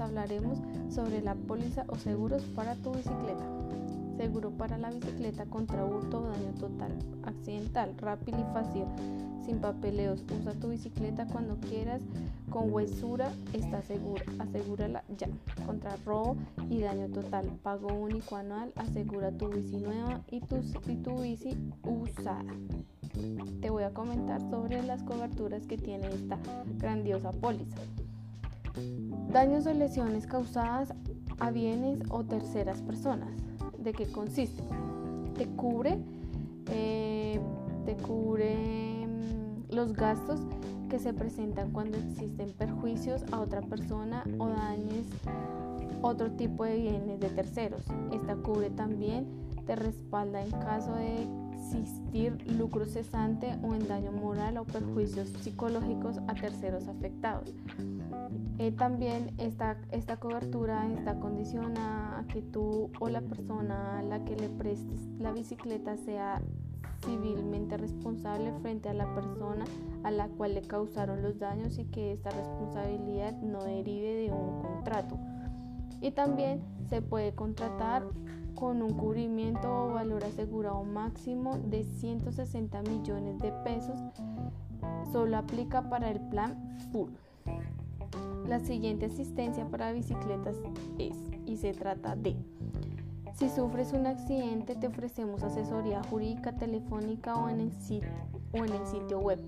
hablaremos sobre la póliza o seguros para tu bicicleta. Seguro para la bicicleta contra hurto o daño total, accidental, rápido y fácil, sin papeleos. Usa tu bicicleta cuando quieras, con huesura está segura. Asegúrala ya. Contra robo y daño total, pago único anual, asegura tu bici nueva y tu, y tu bici usada. Te voy a comentar sobre las coberturas que tiene esta grandiosa póliza. Daños o lesiones causadas a bienes o terceras personas de qué consiste. Te cubre, eh, te cubre mm, los gastos que se presentan cuando existen perjuicios a otra persona o daños otro tipo de bienes de terceros. Esta cubre también te respalda en caso de existir lucro cesante o en daño moral o perjuicios psicológicos a terceros afectados. Eh, también esta, esta cobertura está condicionada a que tú o la persona a la que le prestes la bicicleta sea civilmente responsable frente a la persona a la cual le causaron los daños y que esta responsabilidad no derive de un contrato. Y también se puede contratar con un cubrimiento o valor asegurado máximo de 160 millones de pesos. Solo aplica para el plan full. La siguiente asistencia para bicicletas es, y se trata de, si sufres un accidente te ofrecemos asesoría jurídica telefónica o en el sitio, o en el sitio web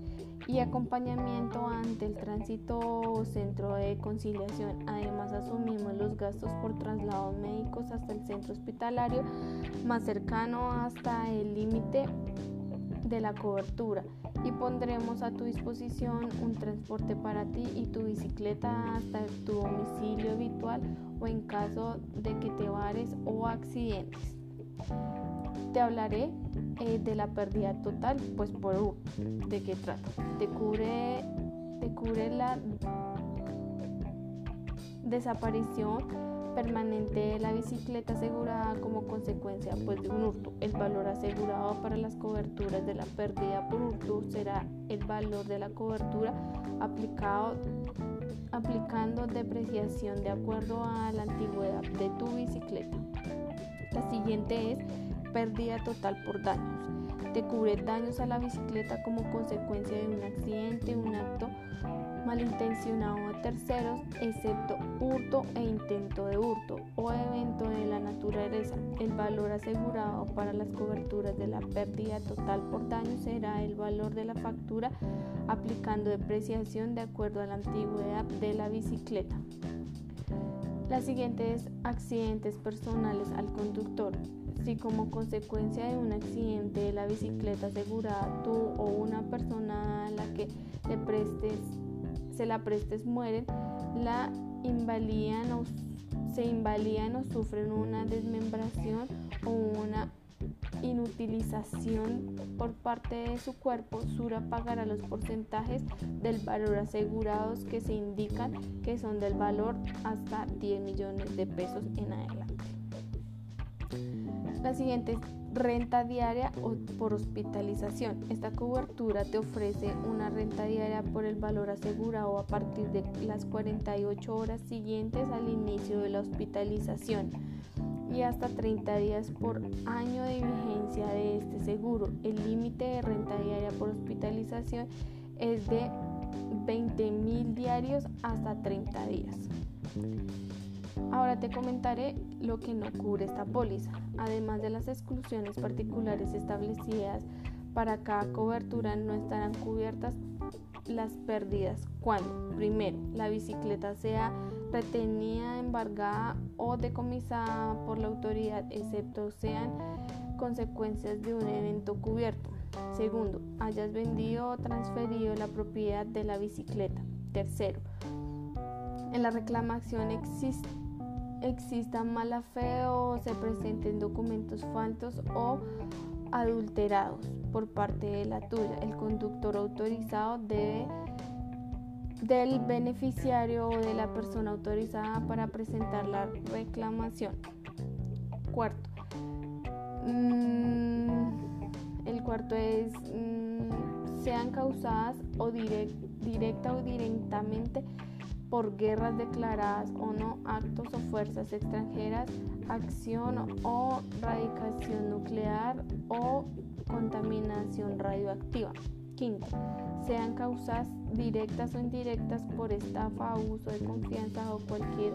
y acompañamiento ante el tránsito o centro de conciliación. Además asumimos los gastos por traslados médicos hasta el centro hospitalario más cercano hasta el límite de la cobertura y pondremos a tu disposición un transporte para ti y tu bicicleta hasta tu domicilio habitual o en caso de que te vares o accidentes. Te hablaré eh, de la pérdida total, pues por ¿de qué trata? Te cubre, te cubre la desaparición permanente de la bicicleta asegurada como consecuencia pues, de un hurto. El valor asegurado para las coberturas de la pérdida por hurto será el valor de la cobertura aplicado aplicando depreciación de acuerdo a la antigüedad de tu bicicleta. La siguiente es pérdida total por daños. Te cubre daños a la bicicleta como consecuencia de un accidente, un acto malintencionado a terceros, excepto hurto e intento de hurto o evento de la naturaleza. El valor asegurado para las coberturas de la pérdida total por daño será el valor de la factura aplicando depreciación de acuerdo a la antigüedad de la bicicleta. La siguiente es accidentes personales al conductor. Si como consecuencia de un accidente de la bicicleta asegurada tú o una persona a la que le prestes se la prestes mueren, la invalían o se invalidan o sufren una desmembración o una inutilización por parte de su cuerpo, Sura pagará los porcentajes del valor asegurados que se indican que son del valor hasta 10 millones de pesos en adelante. La siguiente es renta diaria por hospitalización. Esta cobertura te ofrece una renta diaria por el valor asegurado a partir de las 48 horas siguientes al inicio de la hospitalización y hasta 30 días por año de vigencia de este seguro. El límite de renta diaria por hospitalización es de 20 mil diarios hasta 30 días. Ahora te comentaré lo que no cubre esta póliza. Además de las exclusiones particulares establecidas para cada cobertura, no estarán cubiertas las pérdidas cuando, primero, la bicicleta sea retenida, embargada o decomisada por la autoridad, excepto sean consecuencias de un evento cubierto. Segundo, hayas vendido o transferido la propiedad de la bicicleta. Tercero, en la reclamación existe exista mala fe o se presenten documentos falsos o adulterados por parte de la tuya. El conductor autorizado debe del beneficiario o de la persona autorizada para presentar la reclamación. Cuarto. Mm, el cuarto es mm, sean causadas o directa o directamente por guerras declaradas o no, actos o fuerzas extranjeras, acción o radicación nuclear o contaminación radioactiva. Quinto, sean causas directas o indirectas por estafa, abuso de confianza o cualquier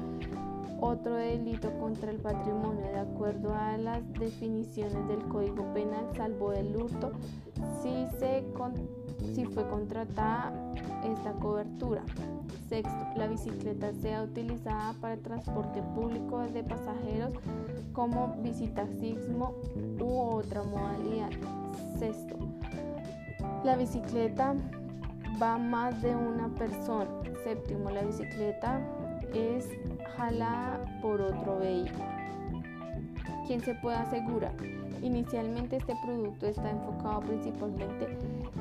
otro delito contra el patrimonio de acuerdo a las definiciones del Código Penal, salvo el hurto, si, se si fue contratada esta cobertura. Sexto, la bicicleta sea utilizada para transporte público de pasajeros como visitaxismo u otra modalidad. Sexto, la bicicleta va más de una persona. Séptimo, la bicicleta es jalada por otro vehículo. ¿Quién se puede asegurar? Inicialmente este producto está enfocado principalmente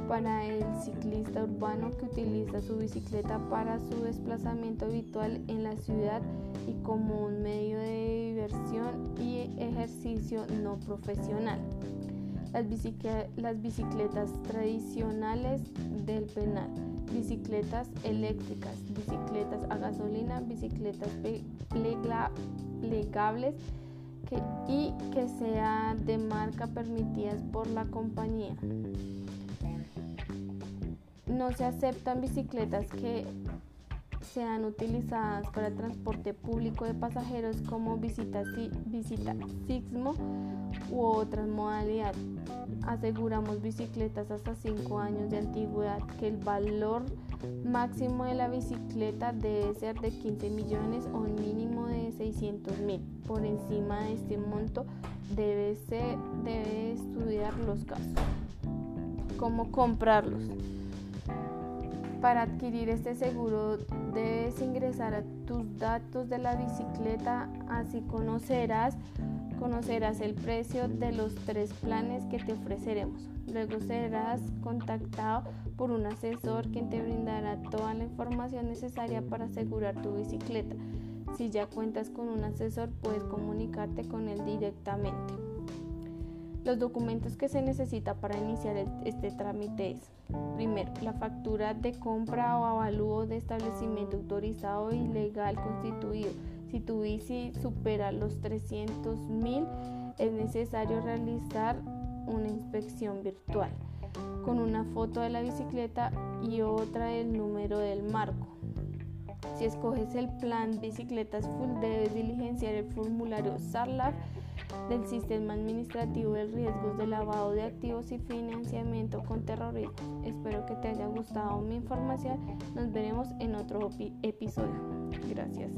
para el ciclista urbano que utiliza su bicicleta para su desplazamiento habitual en la ciudad y como un medio de diversión y ejercicio no profesional. Las, bicicletas tradicionales del penal, bicicletas eléctricas, bicicletas a gasolina, bicicletas plegables, y que sean de marca permitidas por la compañía. No se aceptan bicicletas que sean utilizadas para transporte público de pasajeros como visita, visita sismo u otras modalidades. Aseguramos bicicletas hasta 5 años de antigüedad que el valor máximo de la bicicleta debe ser de 15 millones o un mínimo de 600 mil. Por encima de este monto debe, debe estudiar los casos. ¿Cómo comprarlos? Para adquirir este seguro debes ingresar a tus datos de la bicicleta, así conocerás, conocerás el precio de los tres planes que te ofreceremos. Luego serás contactado por un asesor quien te brindará toda la información necesaria para asegurar tu bicicleta. Si ya cuentas con un asesor, puedes comunicarte con él directamente. Los documentos que se necesita para iniciar este trámite es, primero, la factura de compra o avalúo de establecimiento autorizado y legal constituido. Si tu bici supera los 300 mil, es necesario realizar una inspección virtual con una foto de la bicicleta y otra del número del marco. Si escoges el plan bicicletas full, debes diligenciar el formulario SARLAC del Sistema Administrativo de Riesgos de Lavado de Activos y Financiamiento con Terrorismo. Espero que te haya gustado mi información. Nos veremos en otro episodio. Gracias.